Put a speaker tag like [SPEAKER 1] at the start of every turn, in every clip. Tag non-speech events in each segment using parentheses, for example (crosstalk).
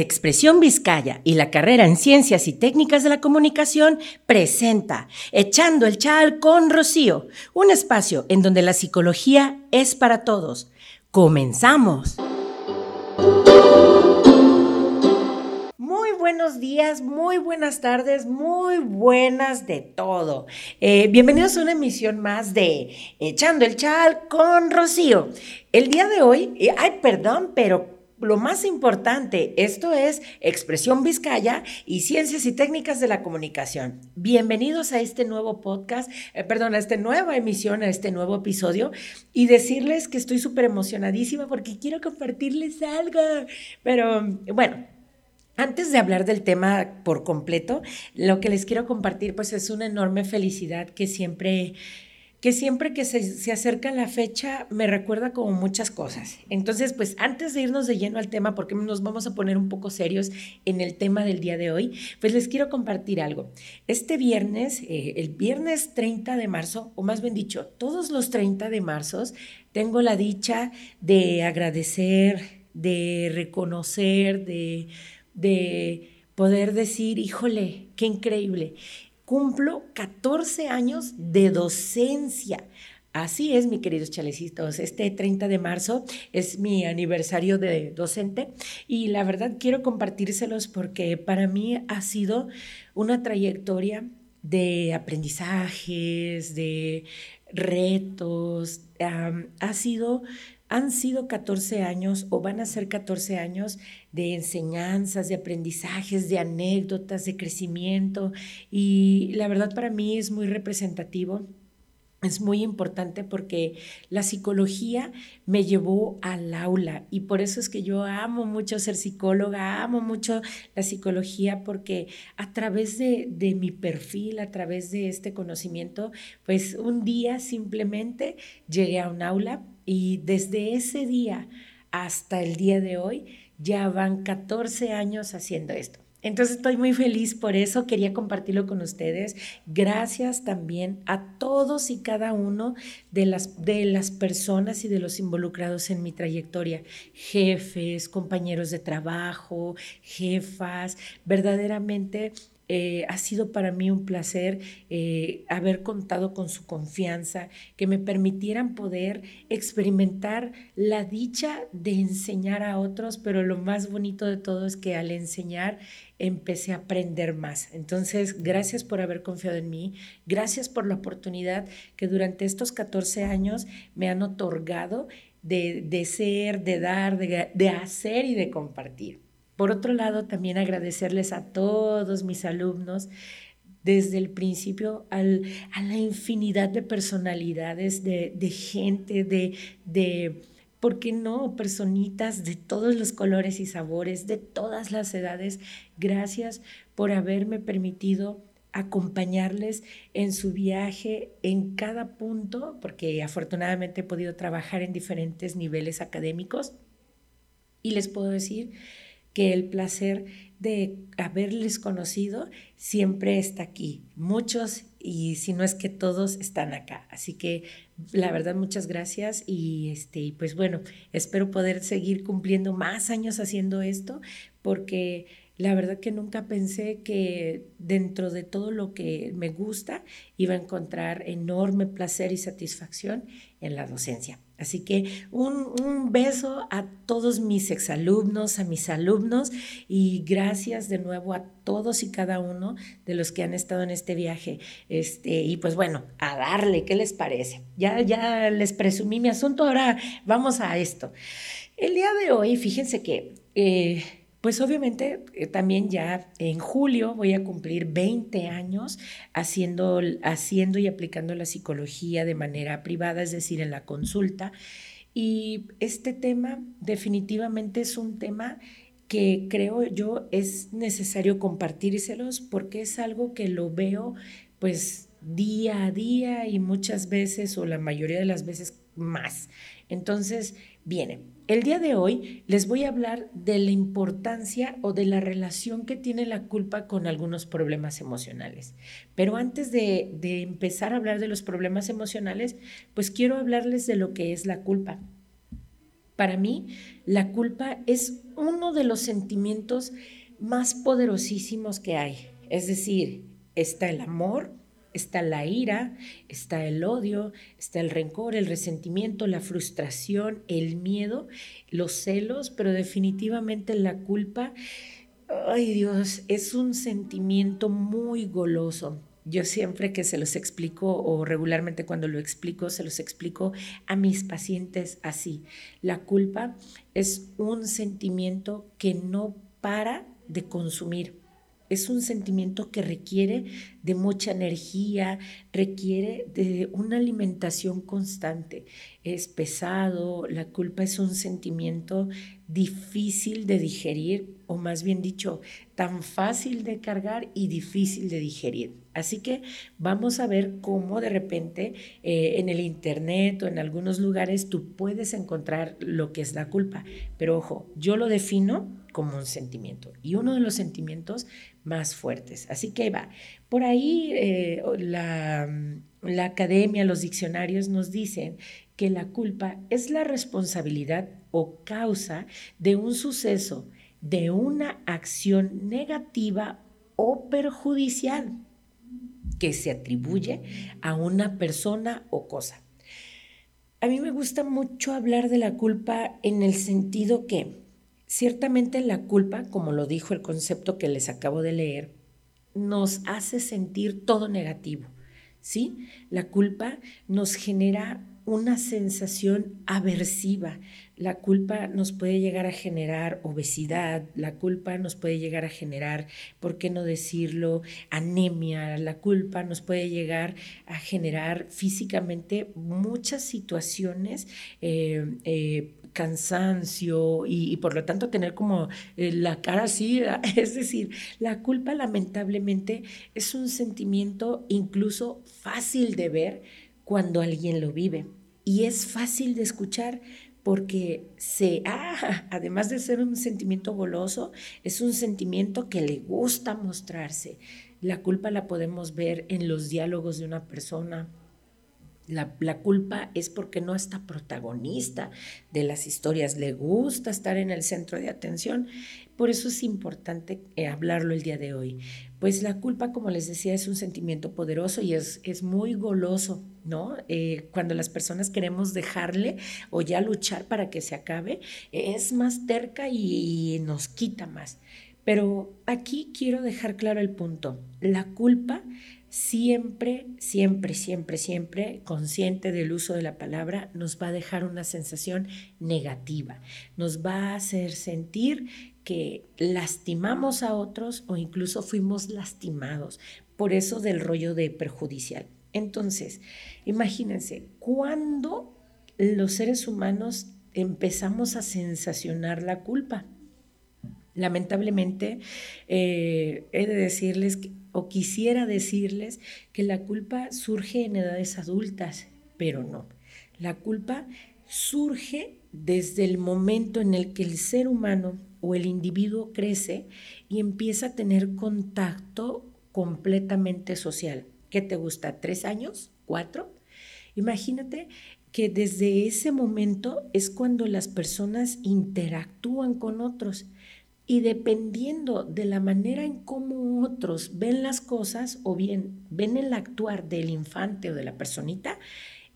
[SPEAKER 1] Expresión Vizcaya y la carrera en Ciencias y Técnicas de la Comunicación presenta Echando el Chal con Rocío, un espacio en donde la psicología es para todos. ¡Comenzamos! Muy buenos días, muy buenas tardes, muy buenas de todo. Eh, bienvenidos a una emisión más de Echando el Chal con Rocío. El día de hoy, eh, ay, perdón, pero lo más importante, esto es Expresión Vizcaya y Ciencias y Técnicas de la Comunicación. Bienvenidos a este nuevo podcast, eh, perdón, a esta nueva emisión, a este nuevo episodio y decirles que estoy súper emocionadísima porque quiero compartirles algo. Pero bueno, antes de hablar del tema por completo, lo que les quiero compartir pues es una enorme felicidad que siempre que siempre que se, acerca la fecha me recuerda como muchas cosas. Entonces, pues antes de irnos de lleno al tema, porque nos vamos a poner un poco serios en el tema del día de hoy, pues les quiero compartir algo. Este viernes, eh, el viernes 30 de marzo, o más bien dicho, todos los 30 de marzo, tengo la dicha de agradecer, de reconocer, de, de poder decir, híjole, qué increíble cumplo 14 años de docencia. Así es, mi queridos chalecitos. Este 30 de marzo es mi aniversario de docente y la verdad quiero compartírselos porque para mí ha sido una trayectoria de aprendizajes, de retos. ha sido han sido 14 años o van a ser 14 años de enseñanzas, de aprendizajes, de anécdotas, de crecimiento. Y la verdad para mí es muy representativo es muy importante porque la psicología me llevó al aula. Y por eso es que yo amo mucho ser psicóloga, amo mucho la psicología porque a través de, de, mi perfil, a través de este conocimiento, pues un día simplemente llegué a un aula y desde ese día hasta el día de hoy ya van 14 años haciendo esto. Entonces estoy muy feliz por eso, quería compartirlo con ustedes. Gracias también a todos y cada uno de las, de las personas y de los involucrados en mi trayectoria, jefes, compañeros de trabajo, jefas, verdaderamente eh, ha sido para mí un placer eh, haber contado con su confianza, que me permitieran poder experimentar la dicha de enseñar a otros, pero lo más bonito de todo es que al enseñar empecé a aprender más. Entonces, gracias por haber confiado en mí, gracias por la oportunidad que durante estos 14 años me han otorgado de, ser, de dar, de hacer y de compartir. Por otro lado, también agradecerles a todos mis alumnos desde el principio a la infinidad de personalidades, de, gente, de, de, ¿por qué no? Personitas de todos los colores y sabores, de todas las edades. Gracias por haberme permitido acompañarles en su viaje en cada punto, porque afortunadamente he podido trabajar en diferentes niveles académicos. Y les puedo decir que el placer de haberles conocido siempre está aquí. Muchos, y si no es que todos, están acá. Así que la verdad, muchas gracias y, este, pues bueno, espero poder seguir cumpliendo más años haciendo esto porque la verdad que nunca pensé que dentro de todo lo que me gusta iba a encontrar enorme placer y satisfacción en la docencia. Así que un, beso a todos mis exalumnos, a mis alumnos y gracias de nuevo a todos y cada uno de los que han estado en este viaje. Este, y pues bueno, a darle, ¿qué les parece? Ya, ya les presumí mi asunto, ahora vamos a esto. El día de hoy, fíjense que... Eh, pues obviamente eh, también ya en julio voy a cumplir 20 años haciendo, haciendo y aplicando la psicología de manera privada, es decir, en la consulta. Y este tema definitivamente es un tema que creo yo es necesario compartírselos porque es algo que lo veo pues día a día y muchas veces o la mayoría de las veces más. Entonces, viene, el día de hoy les voy a hablar de la importancia o de la relación que tiene la culpa con algunos problemas emocionales. Pero antes de, empezar a hablar de los problemas emocionales, pues quiero hablarles de lo que es la culpa. Para mí, la culpa es uno de los sentimientos más poderosísimos que hay. Es decir, está el amor, está la ira, está el odio, está el rencor, el resentimiento, la frustración, el miedo, los celos, pero definitivamente la culpa, ay Dios, es un sentimiento muy goloso. Yo siempre que se los explico o regularmente cuando lo explico, se los explico a mis pacientes así. La culpa es un sentimiento que no para de consumir es un sentimiento que requiere de mucha energía, requiere de una alimentación constante. Es pesado, la culpa es un sentimiento difícil de digerir, o más bien dicho, tan fácil de cargar y difícil de digerir. Así que vamos a ver cómo de repente eh, en el Internet o en algunos lugares tú puedes encontrar lo que es la culpa. Pero ojo, yo lo defino como un sentimiento y uno de los sentimientos más fuertes. Así que va, por ahí eh, la, la academia, los diccionarios nos dicen que la culpa es la responsabilidad o causa de un suceso, de una acción negativa o perjudicial que se atribuye a una persona o cosa. A mí me gusta mucho hablar de la culpa en el sentido que Ciertamente la culpa, como lo dijo el concepto que les acabo de leer, nos hace sentir todo negativo, ¿sí? La culpa nos genera una sensación aversiva. La culpa nos puede llegar a generar obesidad, la culpa nos puede llegar a generar, ¿por qué no decirlo?, anemia, la culpa nos puede llegar a generar físicamente muchas situaciones eh, eh, cansancio y, por lo tanto tener como eh, la cara así. (laughs) Es decir, la culpa lamentablemente es un sentimiento incluso fácil de ver cuando alguien lo vive y es fácil de escuchar porque se, ah, (laughs) además de ser un sentimiento goloso, es un sentimiento que le gusta mostrarse. La culpa la podemos ver en los diálogos de una persona, la, culpa es porque no está protagonista de las historias, le gusta estar en el centro de atención. Por eso es importante eh, hablarlo el día de hoy. Pues la culpa, como les decía, es un sentimiento poderoso y es, es muy goloso, ¿no? Eh, cuando las personas queremos dejarle o ya luchar para que se acabe, es más terca y nos quita más. Pero aquí quiero dejar claro el punto. La culpa siempre, siempre, siempre, siempre, consciente del uso de la palabra, nos va a dejar una sensación negativa, nos va a hacer sentir que lastimamos a otros o incluso fuimos lastimados. Por eso del rollo de perjudicial. Entonces, imagínense, cuando los seres humanos empezamos a sensacionar la culpa, Lamentablemente, eh, he de decirles o quisiera decirles que la culpa surge en edades adultas, pero no. La culpa surge desde el momento en el que el ser humano o el individuo crece y empieza a tener contacto completamente social. ¿Qué te gusta? ¿Tres años? ¿Cuatro? Imagínate que desde ese momento es cuando las personas interactúan con otros y dependiendo de la manera en cómo otros ven las cosas o bien ven el actuar del infante o de la personita,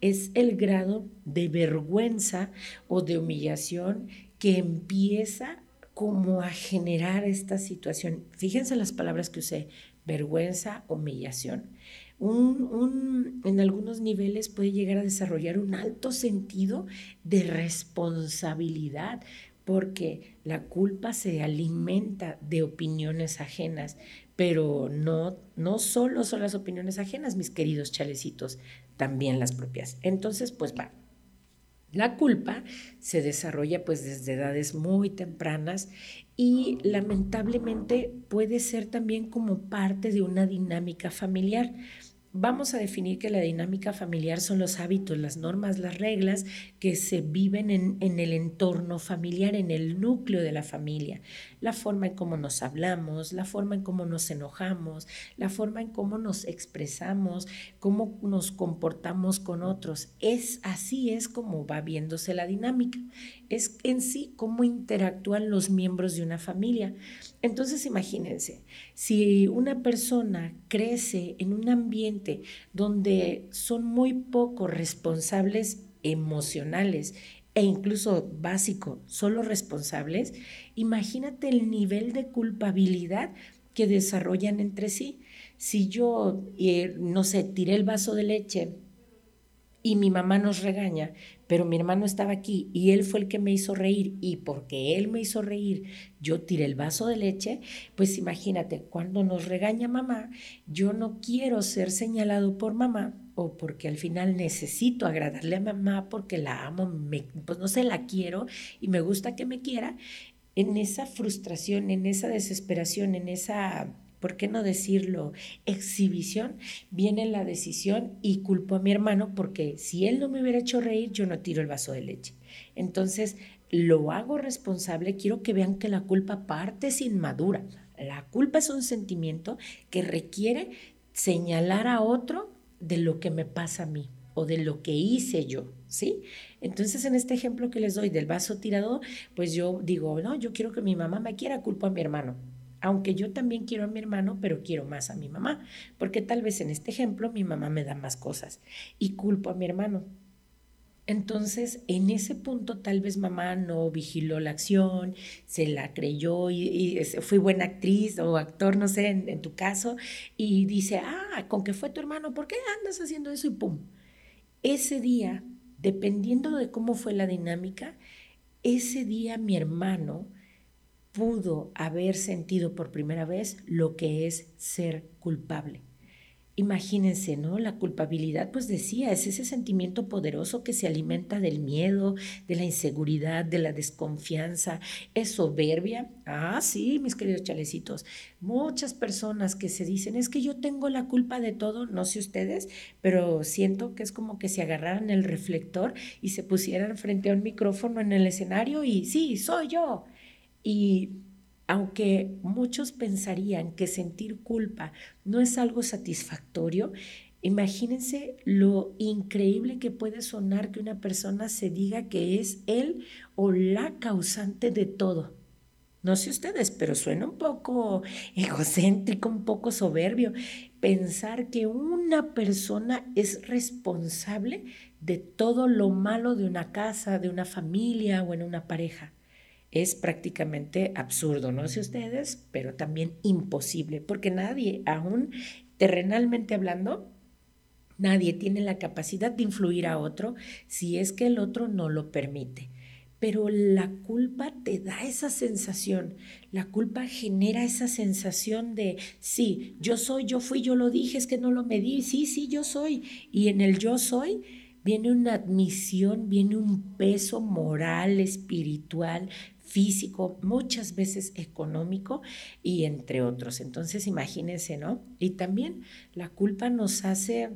[SPEAKER 1] es el grado de vergüenza o de humillación que empieza como a generar esta situación. Fíjense las palabras que usé, vergüenza, humillación. En algunos niveles puede llegar a desarrollar un alto sentido de responsabilidad, porque la culpa se alimenta de opiniones ajenas, pero no, no solo son las opiniones ajenas, mis queridos chalecitos, también las propias. Entonces, pues va. La culpa se desarrolla pues desde edades muy tempranas y lamentablemente puede ser también como parte de una dinámica familiar. Vamos a definir que la dinámica familiar son los hábitos, las normas, las reglas que se viven en, el entorno familiar, en el núcleo de la familia. La forma en cómo nos hablamos, la forma en cómo nos enojamos, la forma en cómo nos expresamos, cómo nos comportamos con otros. Es así es como va viéndose la dinámica. Es en sí cómo interactúan los miembros de una familia. Entonces imagínense, si una persona crece en un ambiente donde son muy poco responsables emocionales e incluso básico, solo responsables, imagínate el nivel de culpabilidad que desarrollan entre sí. Si yo, eh, no sé, tiré el vaso de leche y mi mamá nos regaña, pero mi hermano estaba aquí y él fue el que me hizo reír. Y porque él me hizo reír yo tiré el vaso de leche, pues imagínate, cuando nos regaña mamá, yo no quiero ser señalado por mamá o porque al final necesito agradarle a mamá porque la amo, pues no sé, la quiero y me gusta que me quiera, en esa frustración, en esa desesperación, en esa ¿por qué no decirlo? Exhibición, viene la decisión y culpo a mi hermano porque si él no me hubiera hecho reír, yo no tiro el vaso de leche. Entonces, lo hago responsable, quiero que vean que la culpa parte sin madura. La culpa es un sentimiento que requiere señalar a otro de lo que me pasa a mí o de lo que hice yo, ¿sí? Entonces, en este ejemplo que les doy del vaso tirado, pues yo digo, no, yo quiero que mi mamá me quiera, culpo a mi hermano aunque yo también quiero a mi hermano, pero quiero más a mi mamá, porque tal vez en este ejemplo mi mamá me da más cosas y culpo a mi hermano. Entonces, en ese punto tal vez mamá no vigiló la acción, se la creyó y, fui buena actriz o actor, no sé, en, en, tu caso, y dice, ah, con que fue tu hermano, ¿por qué andas haciendo eso? Y pum. Ese día, dependiendo de cómo fue la dinámica, ese día mi hermano pudo haber sentido por primera vez lo que es ser culpable. Imagínense, ¿no? La culpabilidad, pues decía, es ese sentimiento poderoso que se alimenta del miedo, de la inseguridad, de la desconfianza, es soberbia. Ah, sí, mis queridos chalecitos, muchas personas que se dicen, es que yo tengo la culpa de todo, no sé ustedes, pero siento que es como que se agarraran el reflector y se pusieran frente a un micrófono en el escenario y sí, soy yo. Y aunque muchos pensarían que sentir culpa no es algo satisfactorio, imagínense lo increíble que puede sonar que una persona se diga que es él o la causante de todo. No sé ustedes, pero suena un poco (laughs) egocéntrico, un poco soberbio pensar que una persona es responsable de todo lo malo de una casa, de una familia o en una pareja es prácticamente absurdo, no sé ustedes, pero también imposible, porque nadie, aún terrenalmente hablando, nadie tiene la capacidad de influir a otro si es que el otro no lo permite. Pero la culpa te da esa sensación, la culpa genera esa sensación de, sí, yo soy, yo fui, yo lo dije, es que no lo medí, sí, sí, yo soy. Y en el yo soy viene una admisión, viene un peso moral, espiritual, físico, muchas veces económico y entre otros. Entonces, imagínense, ¿no? Y también la culpa nos hace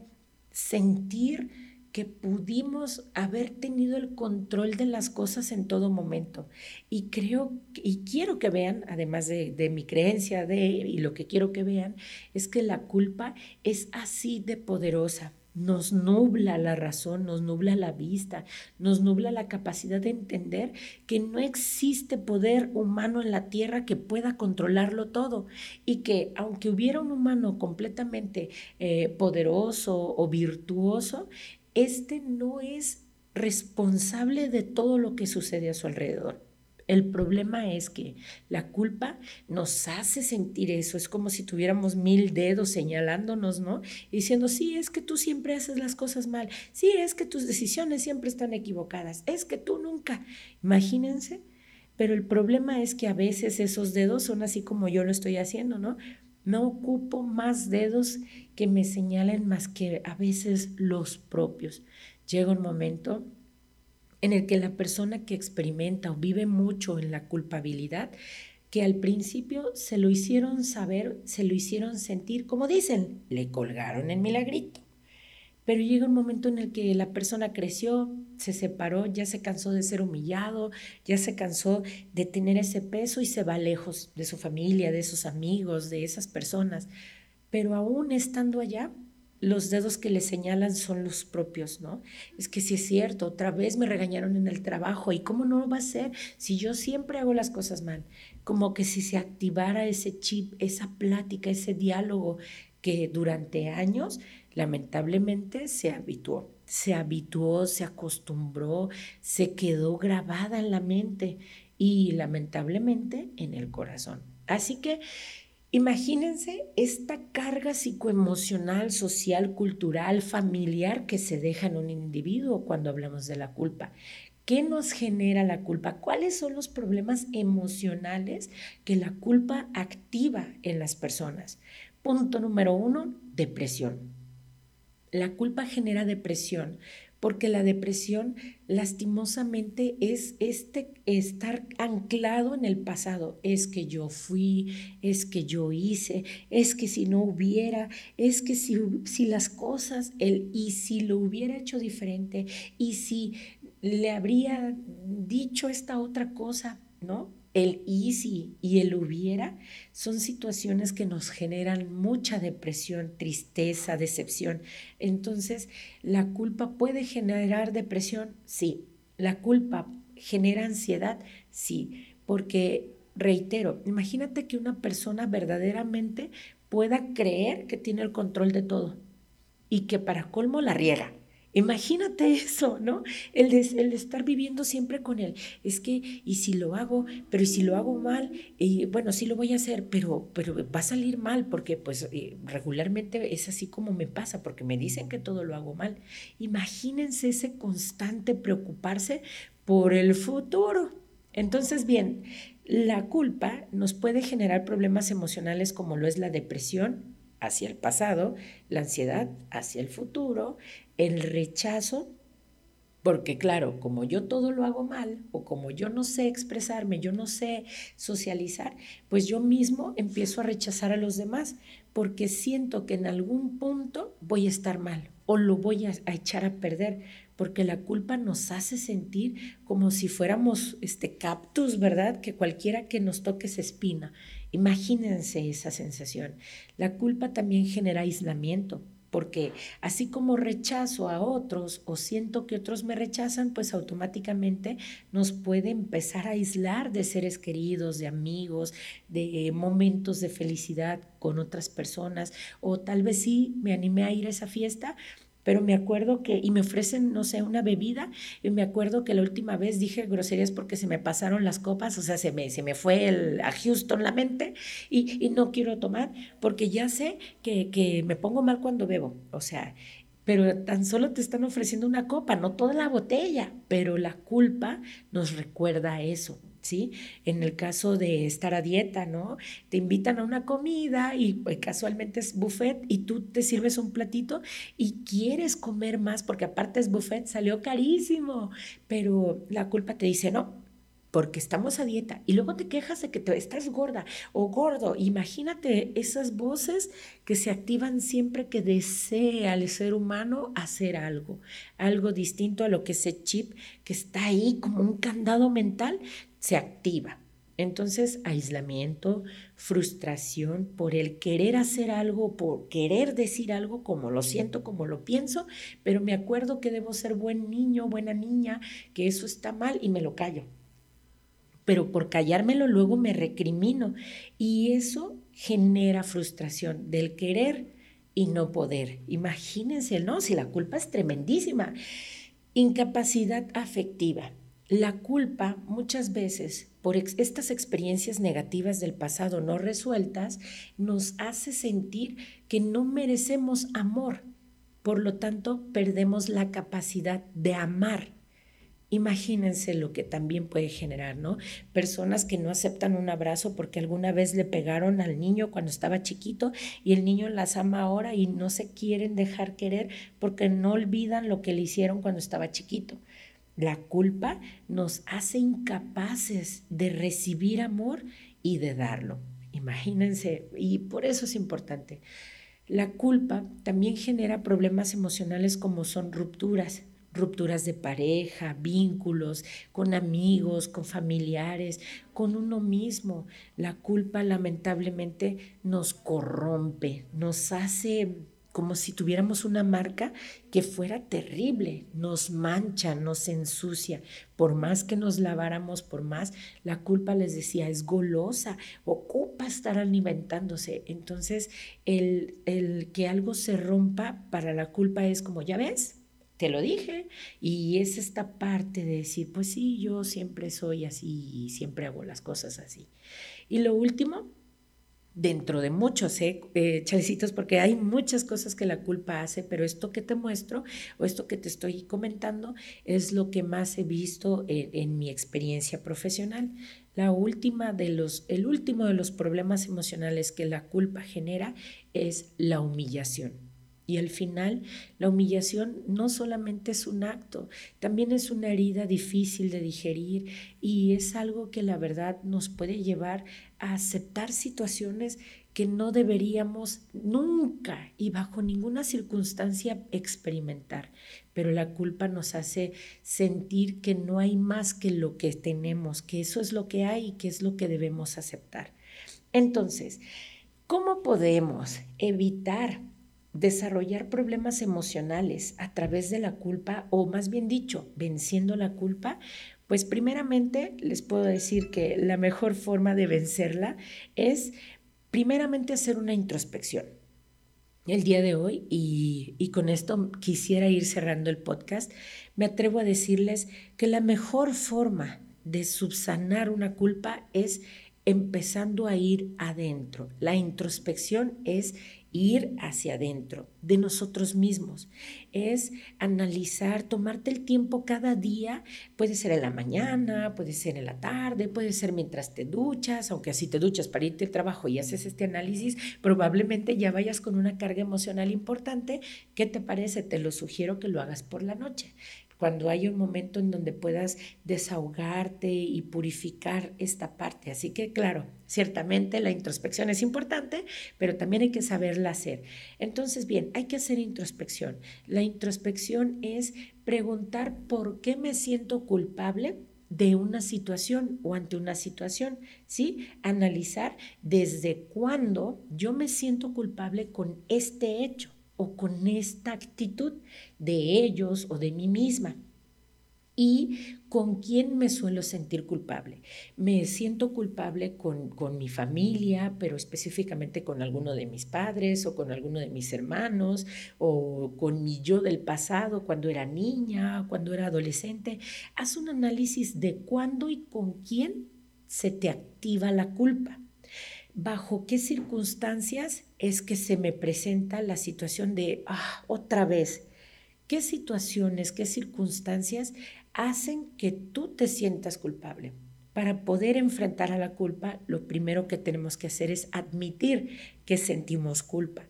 [SPEAKER 1] sentir que pudimos haber tenido el control de las cosas en todo momento. Y creo y quiero que vean, además de, de, mi creencia de y lo que quiero que vean, es que la culpa es así de poderosa nos nubla la razón, nos nubla la vista, nos nubla la capacidad de entender que no existe poder humano en la tierra que pueda controlarlo todo y que aunque hubiera un humano completamente eh, poderoso o virtuoso, este no es responsable de todo lo que sucede a su alrededor. El problema es que la culpa nos hace sentir eso. Es como si tuviéramos mil dedos señalándonos, ¿no? Diciendo, sí, es que tú siempre haces las cosas mal. Sí, es que tus decisiones siempre están equivocadas. Es que tú nunca. Imagínense. Pero el problema es que a veces esos dedos son así como yo lo estoy haciendo, ¿no? No ocupo más dedos que me señalen más que a veces los propios. Llega un momento en el que la persona que experimenta o vive mucho en la culpabilidad que al principio se lo hicieron saber, se lo hicieron sentir, como dicen, le colgaron el milagrito. Pero llega un momento en el que la persona creció, se separó, ya se cansó de ser humillado, ya se cansó de tener ese peso y se va lejos de su familia, de sus amigos, de esas personas. Pero aún estando allá, los dedos que le señalan son los propios, ¿no? Es que si es cierto, otra vez me regañaron en el trabajo y cómo no va a ser si yo siempre hago las cosas mal, como que si se activara ese chip, esa plática, ese diálogo que durante años lamentablemente se habituó, se habituó, se acostumbró, se quedó grabada en la mente y lamentablemente en el corazón. Así que Imagínense esta carga psicoemocional, social, cultural, familiar que se deja en un individuo cuando hablamos de la culpa. ¿Qué nos genera la culpa? ¿Cuáles son los problemas emocionales que la culpa activa en las personas? Punto número uno, depresión. La culpa genera depresión porque la depresión lastimosamente es este estar anclado en el pasado. Es que yo fui, es que yo hice, es que si no hubiera, es que si, si las cosas, el y si lo hubiera hecho diferente, y si le habría dicho esta otra cosa, ¿no? El easy y el hubiera son situaciones que nos generan mucha depresión, tristeza, decepción. Entonces, ¿la culpa puede generar depresión? Sí. ¿La culpa genera ansiedad? Sí. Porque, reitero, imagínate que una persona verdaderamente pueda creer que tiene el control de todo y que para colmo la riega Imagínate eso, ¿no? El estar viviendo siempre con él. Es que, y si lo hago, pero y si lo hago mal, y bueno, sí lo voy a hacer, pero, pero va a salir mal, porque pues eh, regularmente es así como me pasa, porque me dicen que todo lo hago mal. Imagínense ese constante preocuparse por el futuro. Entonces, bien, la culpa nos puede generar problemas emocionales como lo es la depresión, hacia el pasado, la ansiedad hacia el futuro, el rechazo, porque claro, como yo todo lo hago mal o como yo no sé expresarme, yo no sé socializar, pues yo mismo empiezo a rechazar a los demás porque siento que en algún punto voy a estar mal o lo voy a, echar a perder, porque la culpa nos hace sentir como si fuéramos este cactus, ¿verdad? Que cualquiera que nos toque se espina. Imagínense esa sensación. La culpa también genera aislamiento porque así como rechazo a otros o siento que otros me rechazan, pues automáticamente nos puede empezar a aislar de seres queridos, de amigos, de momentos de felicidad con otras personas, o tal vez sí me animé a ir a esa fiesta, pero me acuerdo que, y me ofrecen, no sé, una bebida, y me acuerdo que la última vez dije groserías porque se me pasaron las copas, o sea, se me, se me fue el, a Houston la mente, y, y, no quiero tomar, porque ya sé que, que me pongo mal cuando bebo, o sea, pero tan solo te están ofreciendo una copa, no toda la botella, pero la culpa nos recuerda eso. ¿Sí? En el caso de estar a dieta, ¿no? Te invitan a una comida y pues, casualmente es buffet y tú te sirves un platito y quieres comer más porque aparte es buffet, salió carísimo, pero la culpa te dice, no, porque estamos a dieta y luego te quejas de que te, estás gorda o gordo. Imagínate esas voces que se activan siempre que desea el ser humano hacer algo, algo distinto a lo que ese chip que está ahí como un candado mental se activa. Entonces, aislamiento, frustración por el querer hacer algo, por querer decir algo como lo siento, como lo pienso, pero me acuerdo que debo ser buen niño, buena niña, que eso está mal y me lo callo. Pero por callármelo luego me recrimino y eso genera frustración del querer y no poder. Imagínense, ¿no? Si la culpa es tremendísima. Incapacidad afectiva. La culpa muchas veces por estas experiencias negativas del pasado no resueltas nos hace sentir que no merecemos amor. Por lo tanto, perdemos la capacidad de amar. Imagínense lo que también puede generar, ¿no? Personas que no aceptan un abrazo porque alguna vez le pegaron al niño cuando estaba chiquito y el niño las ama ahora y no se quieren dejar querer porque no olvidan lo que le hicieron cuando estaba chiquito La culpa nos hace incapaces de recibir amor y de darlo. Imagínense, y por eso es importante. La culpa también genera problemas emocionales como son rupturas, rupturas de pareja, vínculos, con amigos, con familiares, con uno mismo. La culpa lamentablemente nos corrompe, nos hace como si tuviéramos una marca que fuera terrible, nos mancha, nos ensucia. Por más que nos laváramos, por más, la culpa les decía, es golosa, ocupa estar alimentándose. Entonces, el, el que algo se rompa para la culpa es como, ya ves, te lo dije. Y es esta parte de decir, pues sí, yo siempre soy así siempre hago las cosas así. Y lo último, dentro de muchos, ¿eh? eh chalecitos, porque hay muchas cosas que la culpa hace, pero esto que te muestro o esto que te estoy comentando es lo que más he visto en, en mi experiencia profesional. La última de los, el último de los problemas emocionales que la culpa genera es la humillación. Y al final, la humillación no solamente es un acto, también es una herida difícil de digerir y es algo que la verdad nos puede llevar a aceptar situaciones que no deberíamos nunca y bajo ninguna circunstancia experimentar. Pero la culpa nos hace sentir que no hay más que lo que tenemos, que eso es lo que hay y que es lo que debemos aceptar. Entonces, ¿cómo podemos evitar desarrollar problemas emocionales a través de la culpa, o más bien dicho, venciendo la culpa, pues primeramente les puedo decir que la mejor forma de vencerla es primeramente hacer una introspección. El día de hoy, y, y con esto quisiera ir cerrando el podcast, me atrevo a decirles que la mejor forma de subsanar una culpa es empezando a ir adentro. La introspección es ir hacia adentro de nosotros mismos. Es analizar, tomarte el tiempo cada día, puede ser en la mañana, puede ser en la tarde, puede ser mientras te duchas, aunque así te duchas para irte al trabajo y haces este análisis, probablemente ya vayas con una carga emocional importante. ¿Qué te parece? Te lo sugiero que lo hagas por la noche cuando hay un momento en donde puedas desahogarte y purificar esta parte. Así que claro, ciertamente la introspección es importante, pero también hay que saberla hacer. Entonces, bien, hay que hacer introspección. La introspección es preguntar por qué me siento culpable de una situación o ante una situación, ¿sí? Analizar desde cuándo yo me siento culpable con este hecho o con esta actitud de ellos o de mí misma. ¿Y con quién me suelo sentir culpable? Me siento culpable con, con, mi familia, pero específicamente con alguno de mis padres o con alguno de mis hermanos o con mi yo del pasado cuando era niña, cuando era adolescente. Haz un análisis de cuándo y con quién se te activa la culpa bajo qué circunstancias es que se me presenta la situación de, ah, otra vez, qué situaciones, qué circunstancias hacen que tú te sientas culpable. Para poder enfrentar a la culpa, lo primero que tenemos que hacer es admitir que sentimos culpa.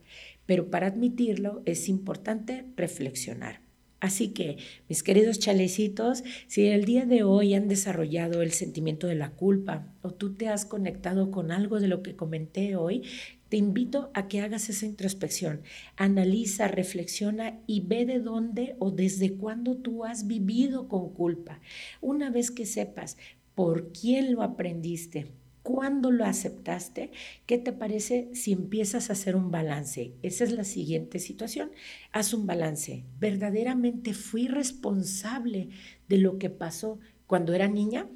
[SPEAKER 1] Pero para admitirlo es importante reflexionar. Así que, mis queridos chalecitos, si el día de hoy han desarrollado el sentimiento de la culpa o tú te has conectado con algo de lo que comenté hoy, te invito a que hagas esa introspección. Analiza, reflexiona y ve de dónde o desde cuándo tú has vivido con culpa. Una vez que sepas por quién lo aprendiste, ¿Cuándo lo aceptaste? ¿Qué te parece si empiezas a hacer un balance? Esa es la siguiente situación. Haz un balance. ¿Verdaderamente fui responsable de lo que pasó cuando era niña?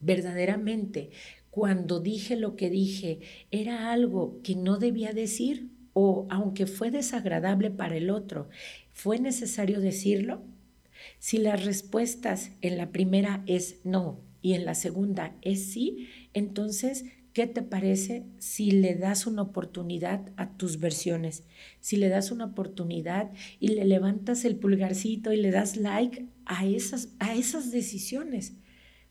[SPEAKER 1] ¿Verdaderamente cuando dije lo que dije era algo que no debía decir? ¿O aunque fue desagradable para el otro, fue necesario decirlo? Si las respuestas en la primera es no, y en la segunda es sí, entonces, ¿qué te parece si le das una oportunidad a tus versiones? Si le das una oportunidad y le levantas el pulgarcito y le das like a esas, a esas decisiones.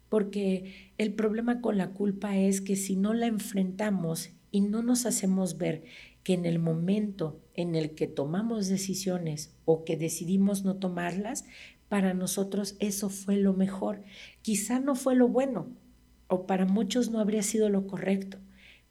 [SPEAKER 1] Porque el problema con la culpa es que si no la enfrentamos y no nos hacemos ver que en el momento en el que tomamos decisiones o que decidimos no tomarlas, para nosotros eso fue lo mejor. Quizá no fue lo bueno, o para muchos no habría sido lo correcto,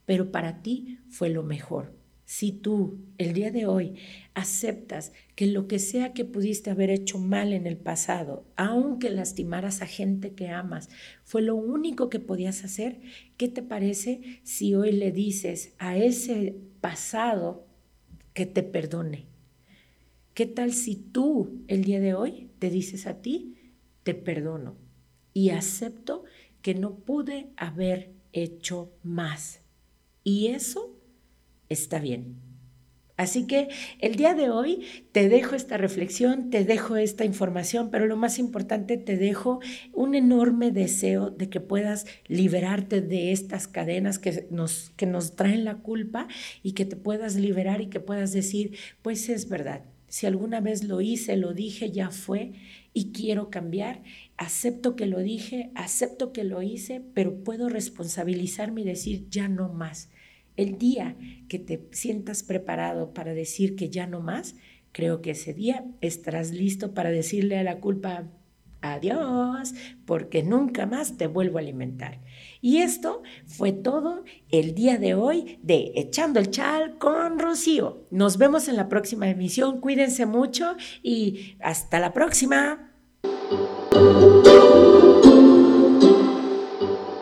[SPEAKER 1] pero para ti fue lo mejor. Si tú el día de hoy aceptas que lo que sea que pudiste haber hecho mal en el pasado, aunque lastimaras a gente que amas, fue lo único que podías hacer, ¿qué te parece si hoy le dices a ese pasado que te perdone? ¿Qué tal si tú el día de hoy te dices a ti, te perdono y acepto que no pude haber hecho más? Y eso está bien. Así que el día de hoy te dejo esta reflexión, te dejo esta información, pero lo más importante, te dejo un enorme deseo de que puedas liberarte de estas cadenas que nos, que nos traen la culpa y que te puedas liberar y que puedas decir, pues es verdad, si alguna vez lo hice, lo dije, ya fue y quiero cambiar, acepto que lo dije, acepto que lo hice, pero puedo responsabilizarme y decir, ya no más el día que te sientas preparado para decir que ya no más, creo que ese día estarás listo para decirle a la culpa, adiós, porque nunca más te vuelvo a alimentar. Y esto fue todo el día de hoy de Echando el Chal con Rocío. Nos vemos en la próxima emisión, cuídense mucho y hasta la próxima.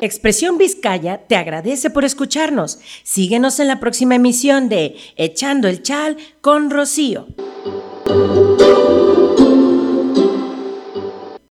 [SPEAKER 1] Expresión Vizcaya te agradece por escucharnos. Síguenos en la próxima emisión de Echando el Chal con Rocío.